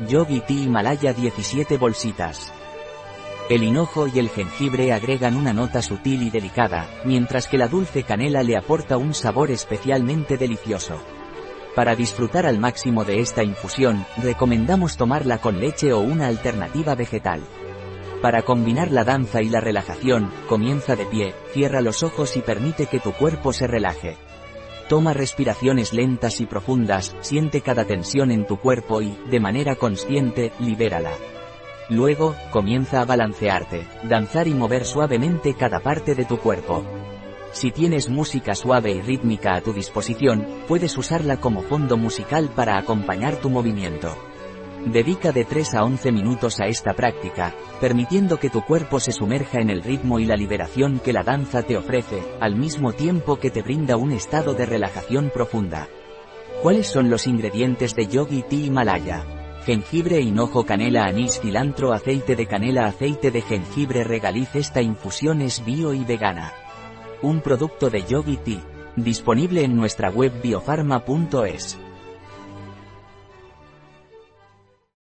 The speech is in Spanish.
Yogi Tea Himalaya 17 bolsitas. El hinojo y el jengibre agregan una nota sutil y delicada, mientras que la dulce canela le aporta un sabor especialmente delicioso. Para disfrutar al máximo de esta infusión, recomendamos tomarla con leche o una alternativa vegetal. Para combinar la danza y la relajación, comienza de pie, cierra los ojos y permite que tu cuerpo se relaje. Toma respiraciones lentas y profundas, siente cada tensión en tu cuerpo y, de manera consciente, libérala. Luego, comienza a balancearte, danzar y mover suavemente cada parte de tu cuerpo. Si tienes música suave y rítmica a tu disposición, puedes usarla como fondo musical para acompañar tu movimiento. Dedica de 3 a 11 minutos a esta práctica, permitiendo que tu cuerpo se sumerja en el ritmo y la liberación que la danza te ofrece, al mismo tiempo que te brinda un estado de relajación profunda. ¿Cuáles son los ingredientes de Yogi Tea Himalaya? Jengibre, hinojo, canela, anís, cilantro, aceite de canela, aceite de jengibre regaliz. Esta infusión es bio y vegana un producto de Yogi Tea, disponible en nuestra web biofarma.es.